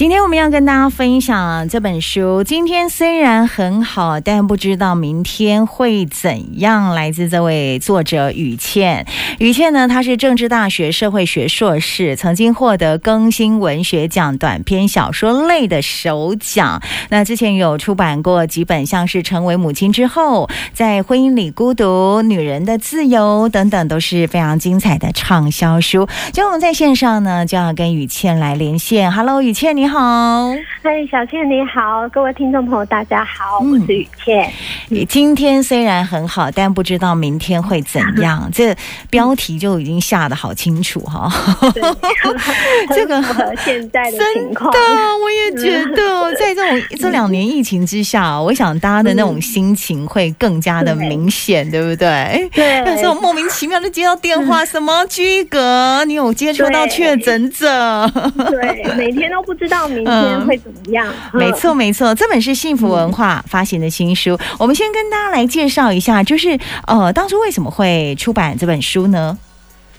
今天我们要跟大家分享这本书。今天虽然很好，但不知道明天会怎样。来自这位作者雨倩。雨倩呢，她是政治大学社会学硕士，曾经获得更新文学奖短篇小说类的首奖。那之前有出版过几本，像是《成为母亲之后》、《在婚姻里孤独》、《女人的自由》等等，都是非常精彩的畅销书。今天我们在线上呢，就要跟雨倩来连线。Hello，语茜，你。好，嗨，小倩你好，各位听众朋友大家好，我是雨倩。你、嗯、今天虽然很好，但不知道明天会怎样。这标题就已经下的好清楚哈。这个和现在的情况，真的，我也觉得，在这种这两年疫情之下，我想大家的那种心情会更加的明显，对，对不对？对。那时候莫名其妙的接到电话，什么居格，你有接触到确诊者？对，每天都不知道。明天会怎么样？嗯、没错，没错，这本是幸福文化发行的新书。嗯、我们先跟大家来介绍一下，就是呃，当初为什么会出版这本书呢？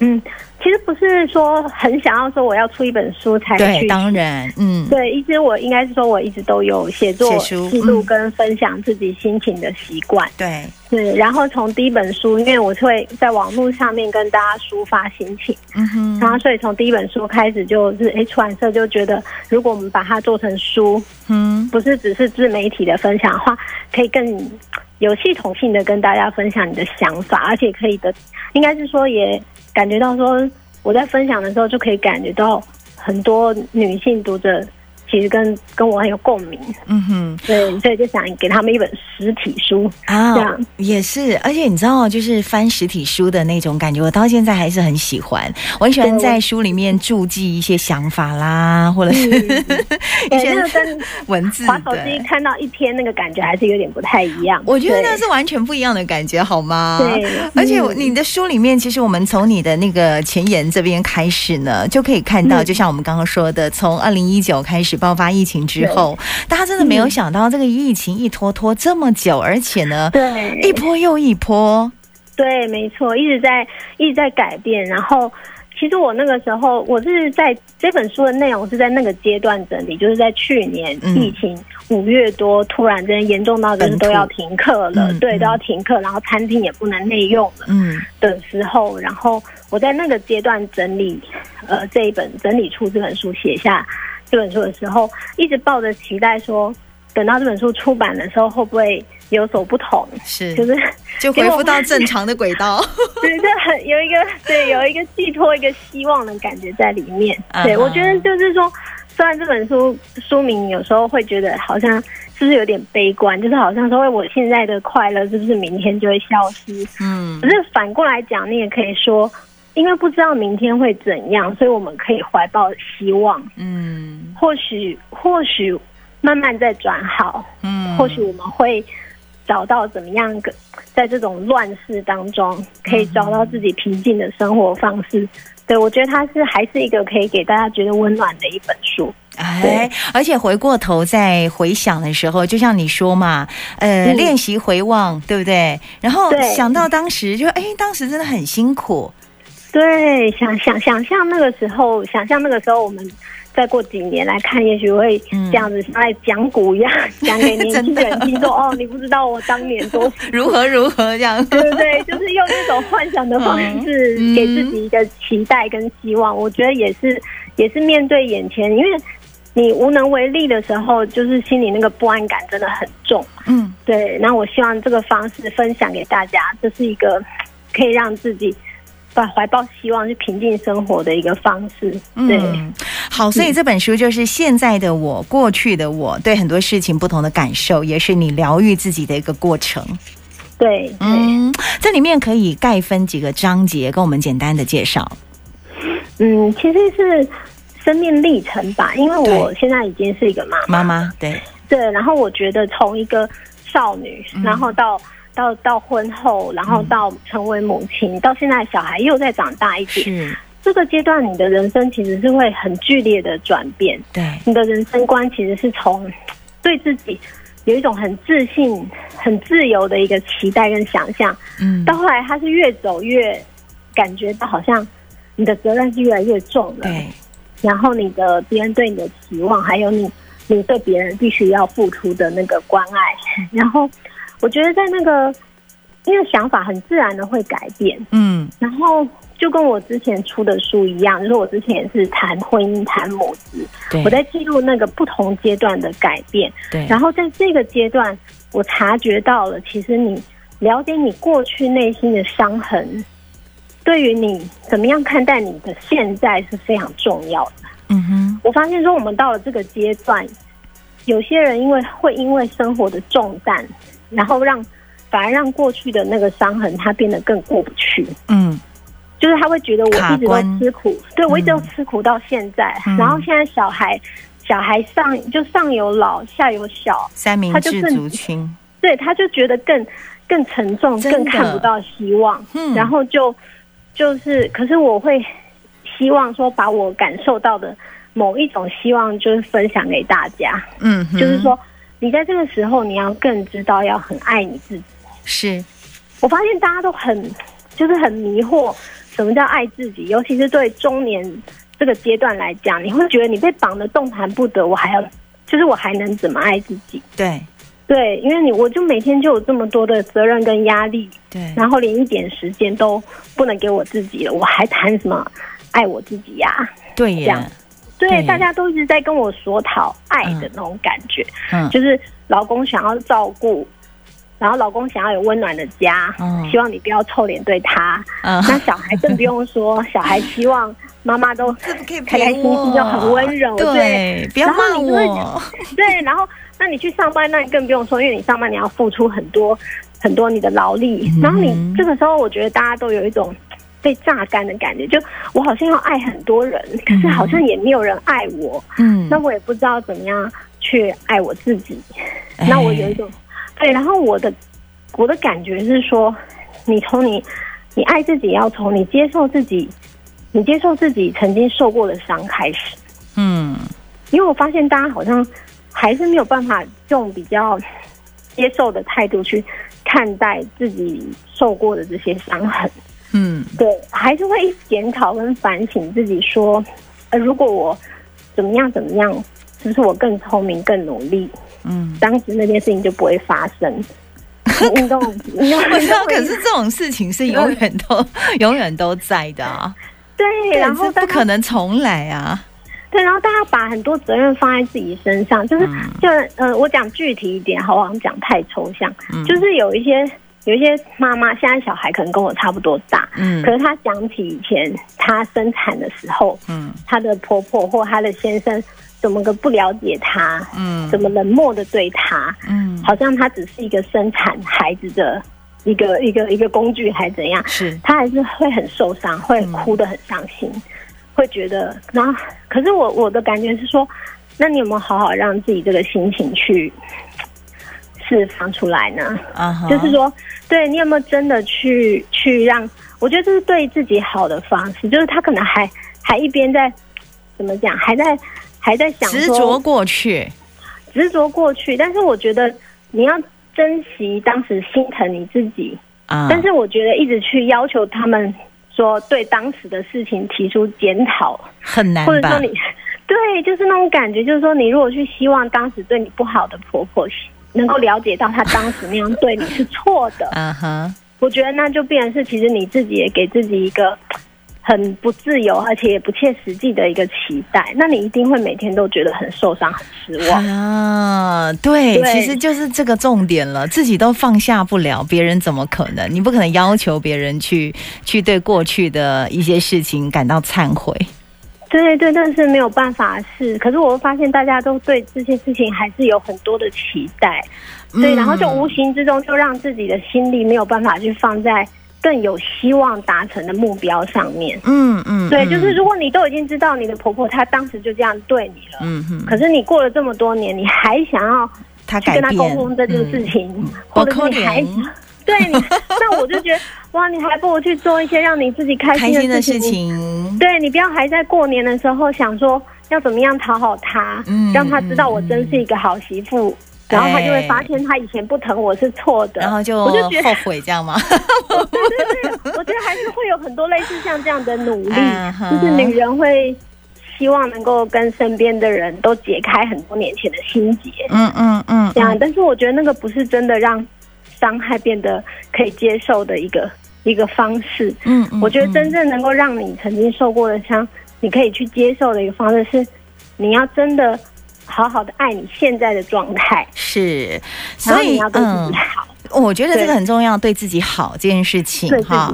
嗯。其实不是说很想要说我要出一本书才去，对，当然，嗯，对，一直我应该是说我一直都有写作记录跟分享自己心情的习惯，对，对。然后从第一本书，因为我会在网络上面跟大家抒发心情，嗯哼，然后所以从第一本书开始就是，哎，出版社就觉得如果我们把它做成书，嗯，不是只是自媒体的分享的话，可以更有系统性的跟大家分享你的想法，而且可以的，应该是说也。感觉到说，我在分享的时候就可以感觉到很多女性读者。其实跟跟我很有共鸣，嗯哼，对，所以就想给他们一本实体书啊，这样也是。而且你知道，就是翻实体书的那种感觉，我到现在还是很喜欢。我很喜欢在书里面注记一些想法啦，或者是 一些文字。滑手机看到一篇那个感觉还是有点不太一样。我觉得那是完全不一样的感觉，好吗？对。而且你的书里面，其实我们从你的那个前言这边开始呢，就可以看到，就像我们刚刚说的，从二零一九开始。爆发疫情之后，大家真的没有想到这个疫情一拖拖这么久，而且呢，对，一波又一波。对，没错，一直在一直在改变。然后，其实我那个时候，我是在这本书的内容是在那个阶段整理，就是在去年疫情五月多，突然间严重到就是都要停课了，对，都要停课，然后餐厅也不能内用了，嗯的时候，然后我在那个阶段整理，呃，这一本整理出这本书，写下。这本书的时候，一直抱着期待说，等到这本书出版的时候，会不会有所不同？是，就是就恢复到正常的轨道。对，就很有一个对，有一个寄托一个希望的感觉在里面。对，我觉得就是说，虽然这本书书名有时候会觉得好像是不是有点悲观，就是好像说我现在的快乐是不是明天就会消失？嗯，可是反过来讲，你也可以说。因为不知道明天会怎样，所以我们可以怀抱希望。嗯，或许或许慢慢在转好。嗯，或许我们会找到怎么样个在这种乱世当中，可以找到自己平静的生活方式。嗯、对，我觉得它是还是一个可以给大家觉得温暖的一本书。哎，而且回过头再回想的时候，就像你说嘛，呃，嗯、练习回望，对不对？然后想到当时就，就哎，当时真的很辛苦。对，想想想象那个时候，想象那个时候，我们再过几年来看，也许会这样子像在讲古一样，讲给年轻人听，说哦，你不知道我当年多 如何如何这样，对不对？就是用这种幻想的方式，给自己一个期待跟希望。我觉得也是，也是面对眼前，因为你无能为力的时候，就是心里那个不安感真的很重。嗯，对。那我希望这个方式分享给大家，这是一个可以让自己。把怀抱希望去平静生活的一个方式。对，嗯，好，所以这本书就是现在的我，过去的我，对很多事情不同的感受，也是你疗愈自己的一个过程。对，嗯，这里面可以概分几个章节，跟我们简单的介绍。嗯，其实是生命历程吧，因为我现在已经是一个妈妈，妈妈，对对，然后我觉得从一个少女，然后到。到到婚后，然后到成为母亲，嗯、到现在小孩又再长大一点，是这个阶段，你的人生其实是会很剧烈的转变。对，你的人生观其实是从对自己有一种很自信、很自由的一个期待跟想象，嗯，到后来他是越走越感觉到好像你的责任是越来越重了。对，然后你的别人对你的期望，还有你你对别人必须要付出的那个关爱，然后我觉得在那个因为想法很自然的会改变，嗯，然后就跟我之前出的书一样，就是我之前也是谈婚姻、谈母子，我在记录那个不同阶段的改变，对，然后在这个阶段，我察觉到了，其实你了解你过去内心的伤痕。对于你怎么样看待你的现在是非常重要的。嗯哼，我发现说我们到了这个阶段，有些人因为会因为生活的重担，然后让反而让过去的那个伤痕他变得更过不去。嗯，就是他会觉得我一直都吃苦，对，我一直都吃苦到现在，嗯，然后现在小孩小孩上就上有老下有小，三明治族群，对，他就觉得更更沉重，更看不到希望，嗯，然后就。就是，可是我会希望说，把我感受到的某一种希望，就是分享给大家。嗯，就是说，你在这个时候，你要更知道要很爱你自己。是，我发现大家都很，就是很迷惑，什么叫爱自己？尤其是对中年这个阶段来讲，你会觉得你被绑得动弹不得，我还要，就是我还能怎么爱自己？对。对，因为你我就每天就有这么多的责任跟压力，对，然后连一点时间都不能给我自己了，我还谈什么爱我自己呀、啊？对呀，对，大家都一直在跟我说讨爱的那种感觉，嗯，就是老公想要照顾，然后老公想要有温暖的家，嗯，希望你不要臭脸对他，嗯，那小孩更不用说，小孩希望。妈妈都开开心心，就很温柔，对，对，不要骂我。对，然后那你去上班，那你更不用说，因为你上班你要付出很多很多你的劳力。然后你这个时候，我觉得大家都有一种被榨干的感觉，就我好像要爱很多人，可是好像也没有人爱我。嗯，那我也不知道怎么样去爱我自己。那我有一种对，然后我的我的感觉是说，你从你你爱自己，要从你接受自己。你接受自己曾经受过的伤开始，嗯，因为我发现大家好像还是没有办法用比较接受的态度去看待自己受过的这些伤痕，嗯，对，还是会检讨跟反省自己，说，呃，如果我怎么样怎么样，是不是我更聪明更努力，嗯，当时那件事情就不会发生。运动，运动，可是这种事情是永远都 永远都在的啊。对，然后不可能重来啊！对，然后大家把很多责任放在自己身上，就是，嗯、就呃，我讲具体一点，好，我讲太抽象，嗯。就是有一些有一些妈妈，现在小孩可能跟我差不多大，嗯，可是她想起以前她生产的时候，嗯，她的婆婆或她的先生怎么个不了解她，嗯，怎么冷漠的对她，嗯，好像她只是一个生产孩子的。一个一个一个工具还怎样？是他还是会很受伤，会哭得很伤心，嗯，会觉得。然后，可是我我的感觉是说，那你有没有好好让自己这个心情去释放出来呢？啊，uh-huh. 就是说，对你有没有真的去去让？我觉得这是对自己好的方式。就是他可能还还一边在怎么讲，还在还在想执着过去，执着过去。但是我觉得你要。珍惜当时心疼你自己啊，但是我觉得一直去要求他们说对当时的事情提出检讨很难，或者说你 对，就是那种感觉，就是说你如果去希望当时对你不好的婆婆能够了解到他当时那样对你是错的，嗯哼，我觉得那就变成是其实你自己也给自己一个。很不自由，而且也不切实际的一个期待，那你一定会每天都觉得很受伤、很失望啊对！对，其实就是这个重点了，自己都放下不了，别人怎么可能？你不可能要求别人去去对过去的一些事情感到忏悔。对对，但是没有办法是，可是我会发现大家都对这些事情还是有很多的期待，对，嗯、然后就无形之中就让自己的心力没有办法去放在。更有希望达成的目标上面，嗯嗯，对，就是如果你都已经知道你的婆婆她当时就这样对你了，嗯哼，可是你过了这么多年，你还想要去跟她沟通这件事情，嗯、或者是你还想对你，那我就觉得哇，你还不如去做一些让你自己开心的事情，事情对，你不要还在过年的时候想说要怎么样讨好他，嗯，让他知道我真是一个好媳妇。然后他就会发现他以前不疼我是错的，然后就我就觉得后悔这样吗？对对对，我觉得还是会有很多类似像这样的努力，uh. 就是女人会希望能够跟身边的人都解开很多年前的心结。嗯嗯嗯，这样。但是我觉得那个不是真的让伤害变得可以接受的一个一个方式。嗯，嗯，我觉得真正能够让你曾经受过的伤，你可以去接受的一个方式是，你要真的好好的爱你现在的状态。是，所以你要对自己好。嗯我觉得这个很重要，对自己好这件事情哈。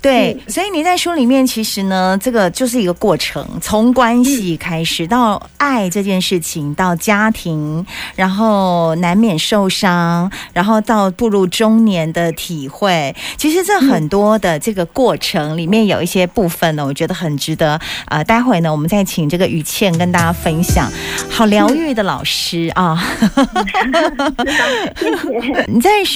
对，所以你在书里面其实呢，这个就是一个过程，从关系开始到爱这件事情，到家庭，然后难免受伤，然后到步入中年的体会。其实这很多的这个过程里面有一些部分呢，我觉得很值得。呃，待会呢，我们再请这个于倩跟大家分享。好疗愈的老师啊！你在说。